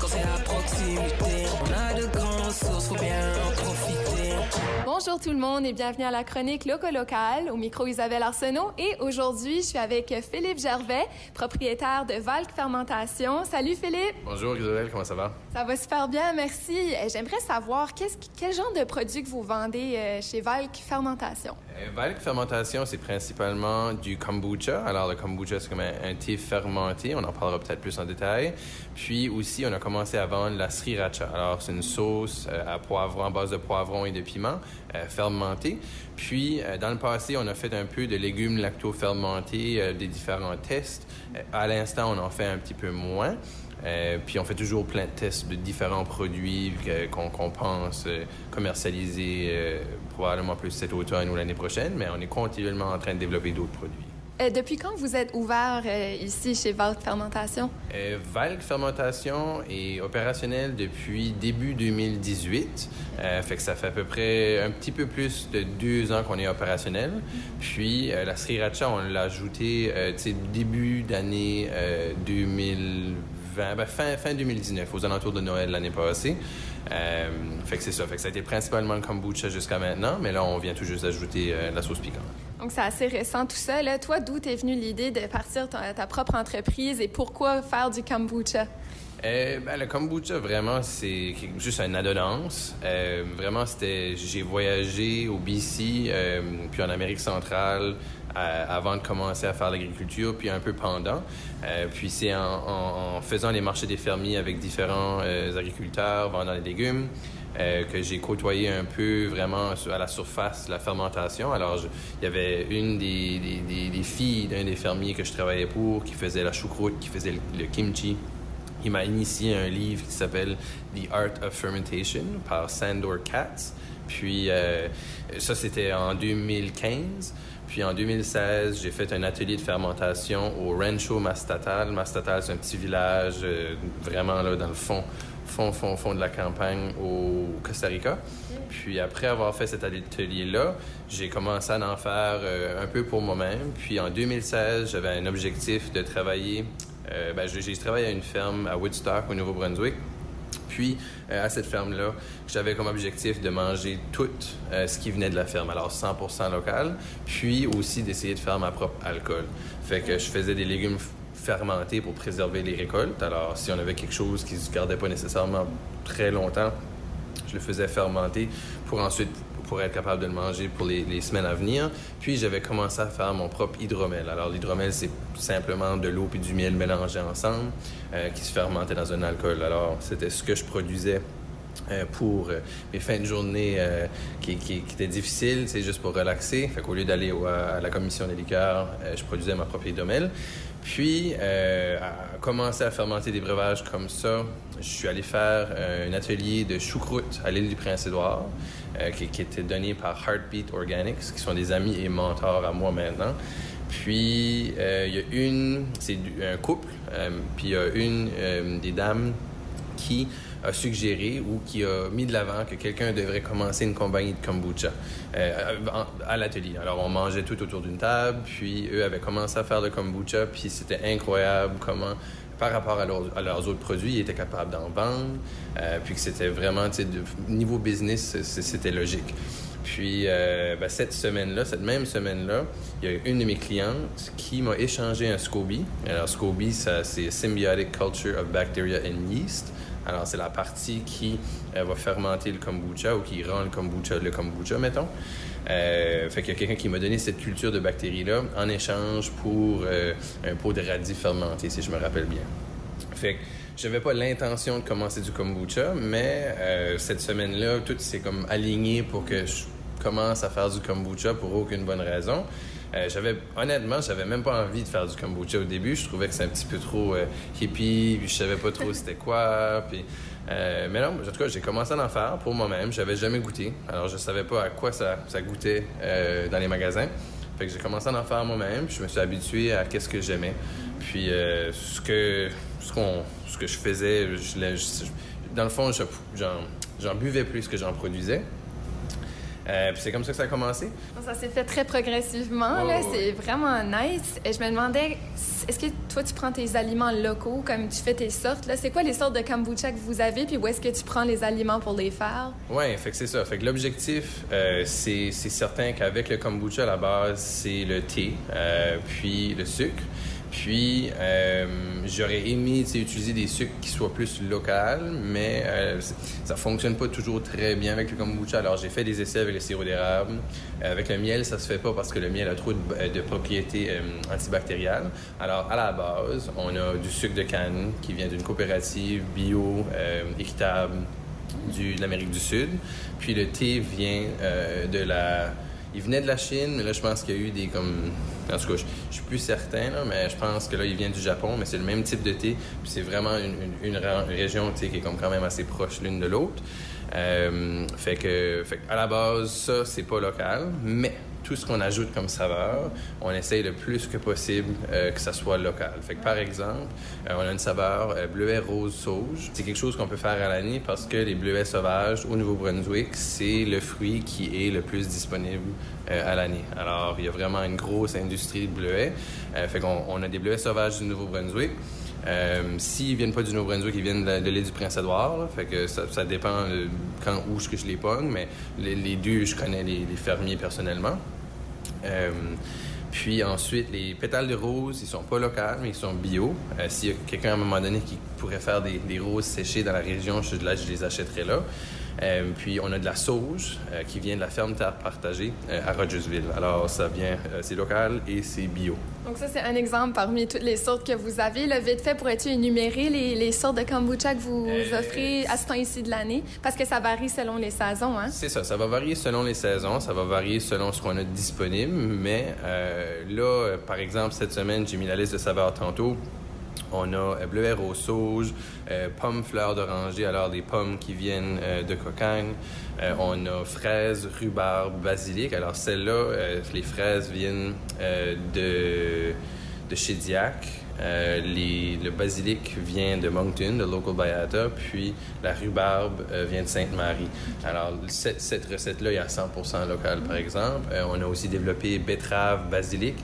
quand c'est à proximité. Bonjour tout le monde et bienvenue à la chronique Loco Local, au micro Isabelle Arsenault. Et aujourd'hui, je suis avec Philippe Gervais, propriétaire de Valk Fermentation. Salut Philippe! Bonjour Isabelle, comment ça va? Ça va super bien, merci. Euh, J'aimerais savoir quel genre de produits que vous vendez euh, chez Valk Fermentation? Euh, Valk Fermentation, c'est principalement du kombucha. Alors le kombucha, c'est comme un, un thé fermenté, on en parlera peut-être plus en détail. Puis aussi, on a commencé à vendre la sriracha. Alors c'est une sauce euh, à poivron, en base de poivron et de piment euh, fermenté. Puis euh, dans le passé, on a fait un peu de légumes lacto-fermentés, euh, des différents tests. À l'instant, on en fait un petit peu moins. Puis on fait toujours plein de tests de différents produits qu'on pense commercialiser probablement plus cet automne ou l'année prochaine, mais on est continuellement en train de développer d'autres produits. Euh, depuis quand vous êtes ouvert euh, ici chez Valk Fermentation? Euh, Valk Fermentation est opérationnel depuis début 2018. Euh, fait que ça fait à peu près un petit peu plus de deux ans qu'on est opérationnel. Puis la sriracha, on l'a ajouté début d'année euh, 2020, ben, fin, fin 2019, aux alentours de Noël l'année passée. Fait que c'est ça. Fait que ça a été principalement le kombucha jusqu'à maintenant, mais là, on vient tout juste d'ajouter euh, la sauce piquante. Donc c'est assez récent tout ça. Là. Toi, d'où t'es venue l'idée de partir ta, propre entreprise et pourquoi faire du kombucha? Euh, ben, le kombucha, vraiment, c'est juste une adonnance. Euh, vraiment, c'était... J'ai voyagé au BC, euh, puis en Amérique centrale, avant de commencer à faire l'agriculture, puis un peu pendant. Puis c'est en, faisant les marchés des fermiers avec différents agriculteurs, vendant des légumes, euh, que j'ai côtoyé un peu vraiment à la surface la fermentation. Alors, il y avait une des, filles d'un des fermiers que je travaillais pour qui faisait la choucroute, qui faisait le, kimchi. Il m'a initié un livre qui s'appelle The Art of Fermentation par Sandor Katz. Puis euh, ça, c'était en 2015. Puis en 2016, j'ai fait un atelier de fermentation au Rancho Mastatal. Mastatal, c'est un petit village euh, vraiment là dans le fond, fond, fond, fond de la campagne au Costa Rica. Puis après avoir fait cet atelier-là, j'ai commencé à en faire euh, un peu pour moi-même. Puis en 2016, j'avais un objectif de travailler. euh, ben, j'ai travaillé à une ferme à Woodstock, au Nouveau-Brunswick. Puis, euh, à cette ferme-là, j'avais comme objectif de manger tout euh, ce qui venait de la ferme, alors 100% local, puis aussi d'essayer de faire ma propre alcool. Fait que je faisais des légumes f- fermentés pour préserver les récoltes. Alors, si on avait quelque chose qui se gardait pas nécessairement très longtemps, je le faisais fermenter pour ensuite pour être capable de le manger pour les, semaines à venir. Puis j'avais commencé à faire mon propre hydromel. Alors l'hydromel, c'est simplement de l'eau et du miel mélangés ensemble euh, qui se fermentait dans un alcool. Alors c'était ce que je produisais euh, pour euh, mes fins de journée qui, étaient difficiles, c'est juste pour relaxer. Fait qu'au lieu d'aller au- à la commission des liqueurs, je produisais ma propre hydromel. Puis, euh, à commencer à fermenter des breuvages comme ça, je suis allé faire euh, un atelier de choucroute à l'île du Prince-Édouard, euh, qui, était donné par Heartbeat Organics, qui sont des amis et mentors à moi maintenant. Puis, il y a une, c'est un couple, puis il y a une des dames qui a suggéré ou qui a mis de l'avant que quelqu'un devrait commencer une compagnie de kombucha euh, à, l'atelier. Alors on mangeait tout autour d'une table, puis eux avaient commencé à faire le kombucha, puis c'était incroyable comment par rapport à, leurs- autres produits, ils étaient capables d'en vendre, euh, puis que c'était vraiment, de- niveau business, c'était logique. Puis euh, ben, cette semaine-là, cette même semaine-là, il y a une de mes clientes qui m'a échangé un SCOBY. Alors SCOBY, c'est Symbiotic Culture of Bacteria and Yeast. Alors c'est la partie qui euh, va fermenter le kombucha ou qui rend le kombucha le kombucha, mettons. Euh, fait qu'il y a quelqu'un qui m'a donné cette culture de bactéries-là en échange pour euh, un pot de radis fermenté, si je me rappelle bien. Fait que j'avais pas l'intention de commencer du kombucha, mais cette semaine-là, tout s'est comme aligné pour que je commence à faire du kombucha pour aucune bonne raison. Euh, j'avais honnêtement, j'avais même pas envie de faire du kombucha au début. Je trouvais que c'était un petit peu trop euh, hippie, puis je savais pas trop c'était quoi. Puis, euh, mais non, en tout cas, j'ai commencé à en faire pour moi-même. J'avais jamais goûté, alors je savais pas à quoi ça, goûtait euh, dans les magasins. Fait que j'ai commencé à en faire moi-même, puis je me suis habitué à qu'est-ce que j'aimais. Puis ce que ce qu'on ce que je faisais, je, dans le fond, je- j'en j'en buvais plus que j'en produisais. Euh, puis c'est comme ça que ça a commencé. Ça s'est fait très progressivement. C'est vraiment nice. Et je me demandais, est-ce que toi, tu prends tes aliments locaux comme tu fais tes sortes? Là? C'est quoi les sortes de kombucha que vous avez? Puis où est-ce que tu prends les aliments pour les faire? Ouais, fait que c'est ça. Fait que l'objectif, euh, c'est c'est certain qu'avec le kombucha, à la base, c'est le thé, euh, puis le sucre. Puis, euh, j'aurais aimé utiliser des sucres qui soient plus locaux, mais euh, ça fonctionne pas toujours très bien avec le kombucha. Alors, j'ai fait des essais avec le sirop d'érable. Euh, avec le miel, ça se fait pas parce que le miel a trop de, propriétés euh, antibactériales. Alors, à la base, on a du sucre de canne qui vient d'une coopérative bio, euh, équitable de l'Amérique du Sud. Puis le thé vient de la... Il venait de la Chine, mais là, je pense qu'il y a eu des comme... En tout cas, je, je suis plus certain, mais je pense que là, il vient du Japon, mais c'est le même type de thé. Puis c'est vraiment une, région qui est comme quand même assez proche l'une de l'autre. Euh, fait que, fait que à la base, ça, c'est pas local, mais tout ce qu'on ajoute comme saveur, on essaye le plus que possible euh, que ça soit local. Fait que par exemple, euh, on a une saveur euh, bleuet rose sauge. C'est quelque chose qu'on peut faire à l'année parce que les bleuets sauvages au Nouveau-Brunswick, c'est le fruit qui est le plus disponible euh, à l'année. Alors, il y a vraiment une grosse industrie de bleuets. Fait qu'on on a des bleuets sauvages du Nouveau-Brunswick. Euh, S'ils viennent pas du Nouveau-Brunswick, ils viennent de, l'île du Prince-Édouard. Fait que ça, dépend quand où je, les pogne, mais les, deux, je connais les fermiers personnellement. Euh, puis ensuite, les pétales de rose, ils sont pas locaux, mais ils sont bio. Euh, S'il y a quelqu'un à un moment donné qui pourrait faire des, des roses séchées dans la région, je, là, je les achèterais là. Euh, puis on a de la sauge euh, qui vient de la ferme Terre Partagée euh, à Rogersville. Alors ça vient, c'est local et c'est bio. Donc ça, c'est un exemple parmi toutes les sortes que vous avez. Là, vite fait, pourrais-tu énumérer les, les sortes de kombucha que vous offrez à ce temps-ci de l'année? Parce que ça varie selon les saisons, hein? C'est ça, ça va varier selon les saisons, ça va varier selon ce qu'on a disponible, mais là, par exemple, cette semaine, j'ai mis la liste de saveurs tantôt. On a euh, bleuet rose sauge, euh, pommes fleurs d'oranger, alors des pommes qui viennent euh, de cocagne. On a fraises, rhubarbe, basilic. Alors celles-là, les fraises viennent de, de Chédiac. Euh, le basilic vient de Moncton, de Local Bayata, puis la rhubarbe euh, vient de Sainte-Marie. Alors, cette, cette recette-là est à 100% locale, par exemple. Euh, on a aussi développé betterave, basilic.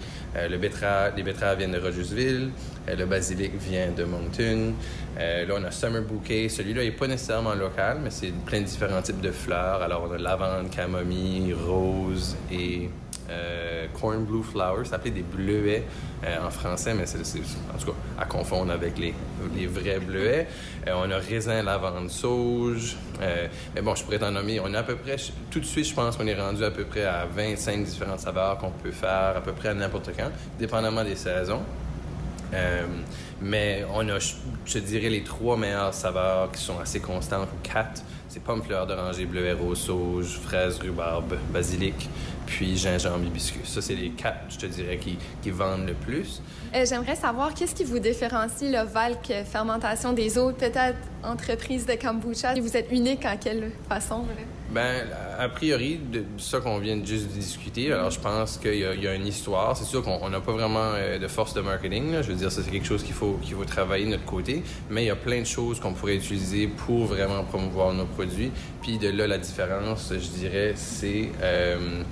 Les betteraves viennent de Rogersville. Le basilic vient de Moncton. Là, on a Summer Bouquet. Celui-là n'est pas nécessairement local, mais c'est plein de différents types de fleurs. Alors, on a lavande, camomille, rose et euh, corn blue flowers, ça s'appelait des bleuets euh, en français, mais c'est en tout cas à confondre avec les, les vrais bleuets. Euh, on a raisin, lavande, sauge. Mais bon, je pourrais t'en nommer. On a à peu près, tout de suite, je pense qu'on est rendu à peu près à 25 différentes saveurs qu'on peut faire à peu près à n'importe quand, dépendamment des saisons. Mais on a, je te dirais, les trois meilleures saveurs qui sont assez constantes, ou quatre. C'est pomme fleur d'oranger, bleuet rose sauge, fraise rhubarbe, basilic, puis gingembre hibiscus. Ça, c'est les quatre, je te dirais, qui, qui vendent le plus. Euh, J'aimerais savoir qu'est-ce qui vous différencie le Valk Fermentation des autres peut-être entreprises de kombucha? Vous êtes unique en quelle façon? là? Ben, a priori, de ça qu'on vient de juste discuter, alors je pense qu'il y, y a une histoire. C'est sûr qu'on on n'a pas vraiment euh, de force de marketing. là. Je veux dire, c'est quelque chose qu'il faut, qu'il faut travailler de notre côté. Mais il y a plein de choses qu'on pourrait utiliser pour vraiment promouvoir nos produits. Puis de là, la différence, je dirais, c'est euh,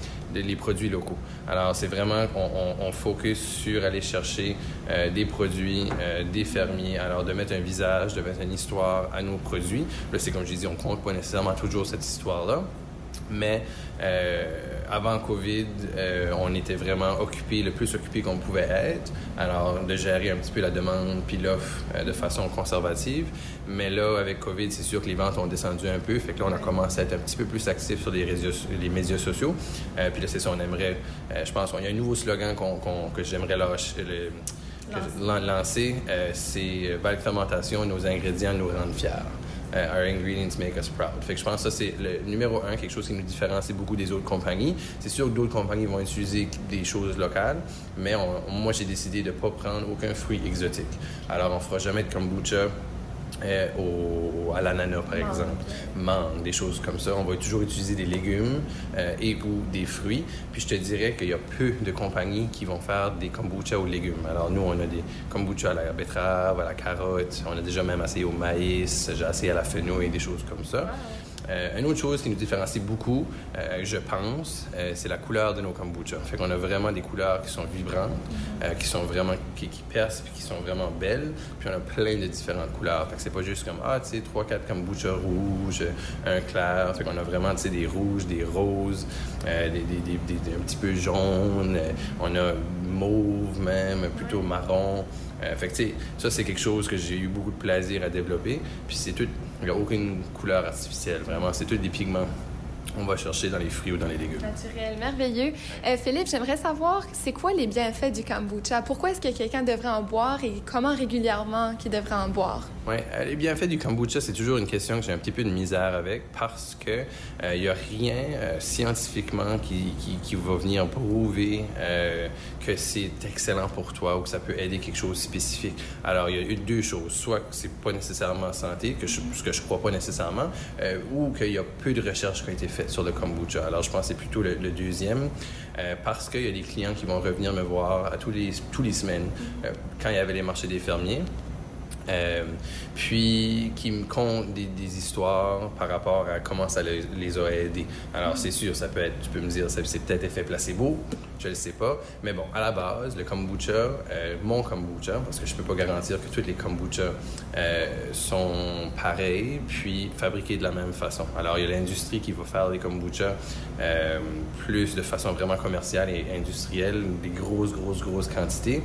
les produits locaux. Alors, c'est vraiment qu'on on, on focus sur aller chercher euh, des produits euh, des fermiers. Alors, de mettre un visage, de mettre une histoire à nos produits. Là, c'est comme je dis, on compte pas nécessairement toujours cette histoire-là. Mais euh, avant COVID, euh, on était vraiment occupé, le plus occupé qu'on pouvait être. Alors, de gérer un petit peu la demande puis l'offre euh, de façon conservative. Mais là, avec COVID, c'est sûr que les ventes ont descendu un peu. Fait que là, on a commencé à être un petit peu plus actif sur les, réseaux, les médias sociaux. Euh, puis là, c'est ça, on aimerait, je pense, il y a un nouveau slogan qu'on- qu'on- que j'aimerais lâcher. le- que lancer, c'est Valk Fermentation, nos ingrédients nous rendent fiers. Euh, our ingredients make us proud. Fait que je pense que ça, c'est le numéro un, quelque chose qui nous différencie beaucoup des autres compagnies. C'est sûr que d'autres compagnies vont utiliser des choses locales, mais moi, j'ai décidé de ne pas prendre aucun fruit exotique. Alors, on fera jamais de kombucha euh, au, à l'ananas, par exemple. Mangue, des choses comme ça. On va toujours utiliser des légumes euh, et ou des fruits. Puis je te dirais qu'il y a peu de compagnies qui vont faire des kombucha aux légumes. Alors nous, on a des kombucha à la betterave, à la carotte. On a déjà même essayé au maïs, j'ai essayé à la fenouil et des choses comme ça. Euh, une autre chose qui nous différencie beaucoup, euh, je pense, euh, c'est la couleur de nos kombucha. Fait qu'on a vraiment des couleurs qui sont vibrantes, qui sont vraiment qui, percent, puis qui sont vraiment belles. Puis on a plein de différentes couleurs. Fait que c'est pas juste comme ah tu sais trois quatre kombucha rouges, un clair. Fait qu'on a vraiment tu sais des rouges, des roses, des, un petit peu jaunes. on a mauve même, plutôt marron. fait tu sais, ça, c'est quelque chose que j'ai eu beaucoup de plaisir à développer. Puis c'est tout, il n'y a aucune couleur artificielle, vraiment. C'est tout des pigments on va chercher dans les fruits ou dans les légumes. Naturel, merveilleux. Euh, Philippe, j'aimerais savoir, c'est quoi les bienfaits du kombucha? Pourquoi est-ce que quelqu'un devrait en boire et comment régulièrement qu'il devrait en boire? Oui, euh, les bienfaits du kombucha, c'est toujours une question que j'ai un petit peu de misère avec parce que il euh, n'y a rien scientifiquement qui, qui, qui, va venir prouver que c'est excellent pour toi ou que ça peut aider quelque chose de spécifique. Alors, il y a eu deux choses. Soit que c'est pas nécessairement santé, que je, ce que je crois pas nécessairement, ou qu'il y a peu de recherches qui ont été faites sur le kombucha. Alors, je pense que c'est plutôt le, deuxième, euh, parce qu'il y a des clients qui vont revenir me voir à tous les, les semaines euh, quand il y avait les marchés des fermiers. Euh, puis qui me compte des, histoires par rapport à comment ça les, a aidés. Alors, c'est sûr, ça peut être, tu peux me dire, c'est peut-être effet placebo, je ne sais pas. Mais bon, à la base, le kombucha, euh, mon kombucha, parce que je ne peux pas garantir que tous les kombucha euh, sont pareils, puis fabriqués de la même façon. Alors, il y a l'industrie qui va faire des kombucha plus de façon vraiment commerciale et industrielle, des grosses, grosses, grosses quantités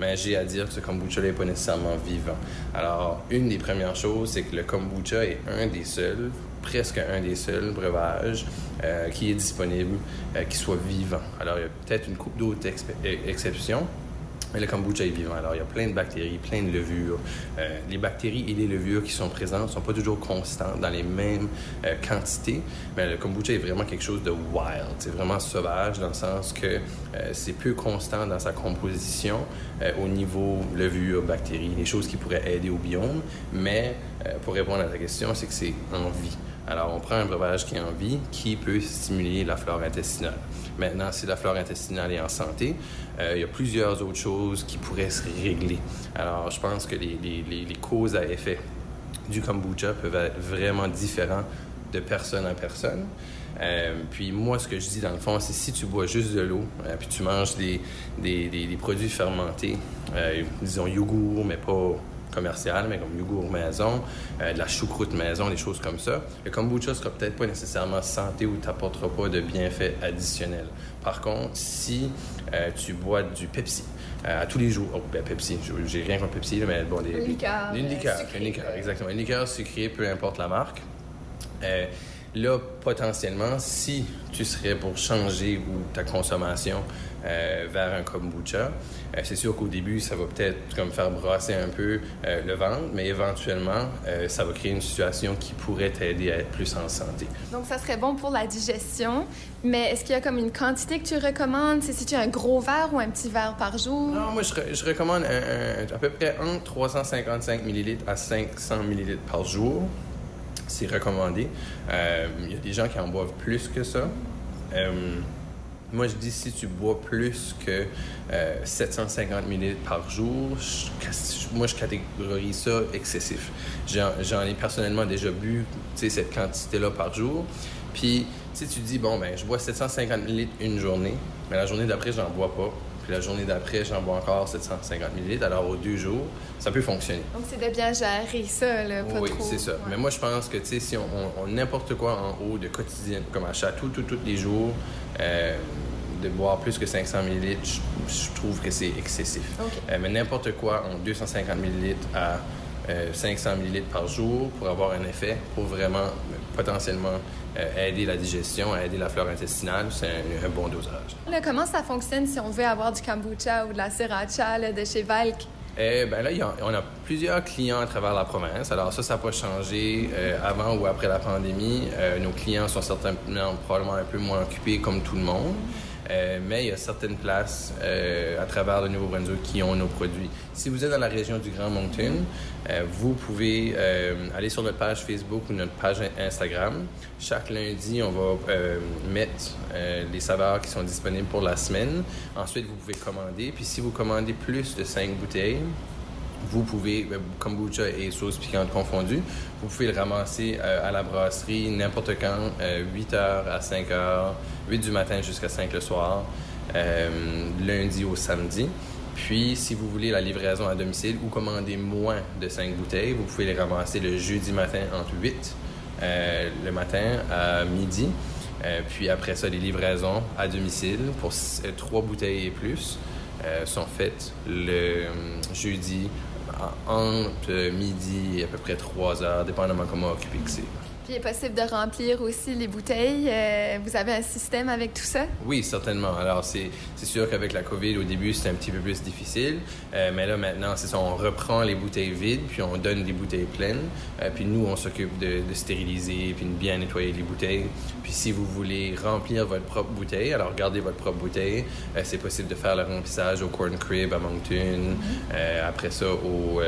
mais j'ai à dire que ce kombucha n'est pas nécessairement vivant. Alors, une des premières choses, c'est que le kombucha est un des seuls, presque un des seuls breuvages euh, qui est disponible, euh, qui soit vivant. Alors, il y a peut-être une coupe d'autres exceptions, le kombucha est vivant. Alors, il y a plein de bactéries, plein de levures. Euh, les bactéries et les levures qui sont présentes ne sont pas toujours constantes dans les mêmes euh, quantités. Mais le kombucha est vraiment quelque chose de wild. C'est vraiment sauvage dans le sens que euh, c'est peu constant dans sa composition au niveau levure, bactéries, les choses qui pourraient aider au biome. Mais pour répondre à ta question, c'est que c'est en vie. Alors, on prend un breuvage qui est en vie, qui peut stimuler la flore intestinale. Maintenant, si la flore intestinale est en santé, euh, il y a plusieurs autres choses qui pourraient se régler. Alors, je pense que les, causes à effet du kombucha peuvent être vraiment différents de personne à personne. Euh, puis moi, ce que je dis dans le fond, c'est si tu bois juste de l'eau, euh, puis tu manges des, des, des, produits fermentés, disons yogourt, mais pas commercial, mais comme yogourt maison, euh, de la choucroute maison, des choses comme ça. Le kombucha sera peut-être pas nécessairement santé ou t'apportera pas de bienfaits additionnels. Par contre, si euh, tu bois du Pepsi euh, à tous les jours, oh, ben Pepsi, j'ai rien contre Pepsi, mais bon, des, une liqueur, une liqueur, une liqueur, exactement, une liqueur sucrée, peu importe la marque. Là, potentiellement, si tu serais pour changer ou ta consommation euh, vers un kombucha, euh, c'est sûr qu'au début, ça va peut-être comme faire brasser un peu euh, le ventre, mais éventuellement, ça va créer une situation qui pourrait t'aider à être plus en santé. Donc, ça serait bon pour la digestion, mais est-ce qu'il y a comme une quantité que tu recommandes? C'est si tu as un gros verre ou un petit verre par jour? Non, moi, je, je recommande à peu près entre 355 ml à 500 ml par jour c'est recommandé. Euh, il y a des gens qui en boivent plus que ça. Euh, moi, je dis si tu bois plus que 750 euh, ml par jour, moi, je catégorise ça excessif. J'en ai personnellement déjà bu cette quantité-là par jour. Puis, si tu dis, bon, ben, je bois 750 ml une journée, mais la journée d'après, j'en bois pas. Puis la journée d'après, j'en bois encore 750 ml. Alors, aux deux jours, ça peut fonctionner. Donc, c'est de bien gérer ça, là, pas Oui, c'est ça. Mais moi, je pense que, tu sais, si on, on, n'importe quoi en haut de quotidien, comme à chaque, tout, tout, tous les jours, euh, de boire plus que 500 ml, je, trouve que c'est excessif. Euh, mais n'importe quoi en 250 ml à 500 euh, ml par jour pour avoir un effet, pour vraiment potentiellement euh, aider la digestion, aider la flore intestinale, c'est un, bon dosage. comment ça fonctionne si on veut avoir du kombucha ou de la sriracha de chez Valk? Eh ben là, on a plusieurs clients à travers la province. Alors ça, ça n'a pas changé euh, avant ou après la pandémie. nos clients sont certainement probablement un peu moins occupés comme tout le monde. Euh, mais il y a certaines places euh, à travers le Nouveau-Brunswick qui ont nos produits. Si vous êtes dans la région du Grand Moncton, euh, vous pouvez aller sur notre page Facebook ou notre page Instagram. Chaque lundi, on va mettre les saveurs qui sont disponibles pour la semaine. Ensuite, vous pouvez commander. Puis si vous commandez plus de 5 bouteilles, vous pouvez, kombucha et sauce piquante confondues, vous pouvez le ramasser euh, à la brasserie n'importe quand, 8h à 5h, 8 du matin jusqu'à 5 le soir, lundi au samedi. Puis, si vous voulez la livraison à domicile ou commander moins de 5 bouteilles, vous pouvez les ramasser le jeudi matin entre 8 le matin à midi. puis après ça, les livraisons à domicile pour 3 bouteilles et plus. Euh, sont faites le euh, jeudi entre midi et à peu près 3 heures, dépendamment comment occupé que c'est. Puis il est possible de remplir aussi les bouteilles. Euh, vous avez un système avec tout ça? Oui, certainement. Alors, c'est sûr qu'avec la COVID, au début, c'était un petit peu plus difficile. Euh, mais là, maintenant, c'est ça, on reprend les bouteilles vides, puis on donne des bouteilles pleines. Euh, puis nous, on s'occupe de, stériliser, puis de bien nettoyer les bouteilles. Puis si vous voulez remplir votre propre bouteille, alors gardez votre propre bouteille. c'est possible de faire le remplissage au Corn Crib à Moncton. Mm-hmm. après ça, au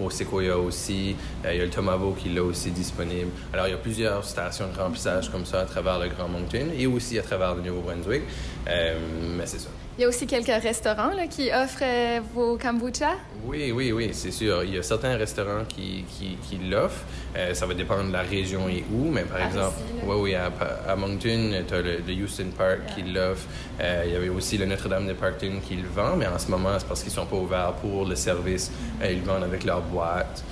au Sequoia aussi. Euh, il y a le Tomavo qui l'a aussi disponible. Alors, il y a plusieurs stations de remplissage comme ça à travers le Grand Moncton et aussi à travers le Nouveau-Brunswick. Euh, mais c'est ça. Il y a aussi quelques restaurants là, qui offrent euh, vos kombucha? Oui, oui, oui, c'est sûr. Il y a certains restaurants qui, qui, qui l'offrent. Euh, ça va dépendre de la région et où, mais par exemple, oui, oui, à, à Moncton, tu as le, Houston Park qui l'offre. Euh, il y avait aussi le Notre-Dame de Parkton qui le vend, mais en ce moment, c'est parce qu'ils sont pas ouverts pour le service. ils le vendent avec leur boîte.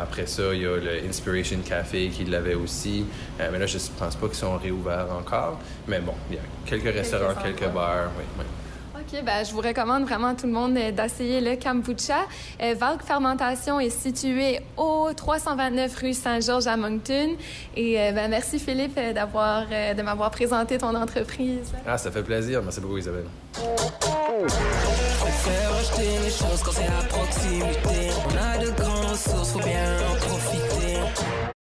Après ça, il y a le Inspiration Café qui l'avait aussi. mais là, je ne pense pas qu'ils sont réouverts encore. Mais bon, il y a quelques, restaurants, quelques bars. Oui, oui. OK, ben, je vous recommande vraiment à tout le monde euh, d'essayer le kombucha. Euh, Valk Fermentation est situé au 329 rue Saint-Georges à Moncton. Et euh, ben, merci Philippe d'avoir, de m'avoir présenté ton entreprise. Ah, ça fait plaisir. Merci beaucoup Isabelle. les choses quand c'est à proximité. On a de grandes sources, faut bien en profiter.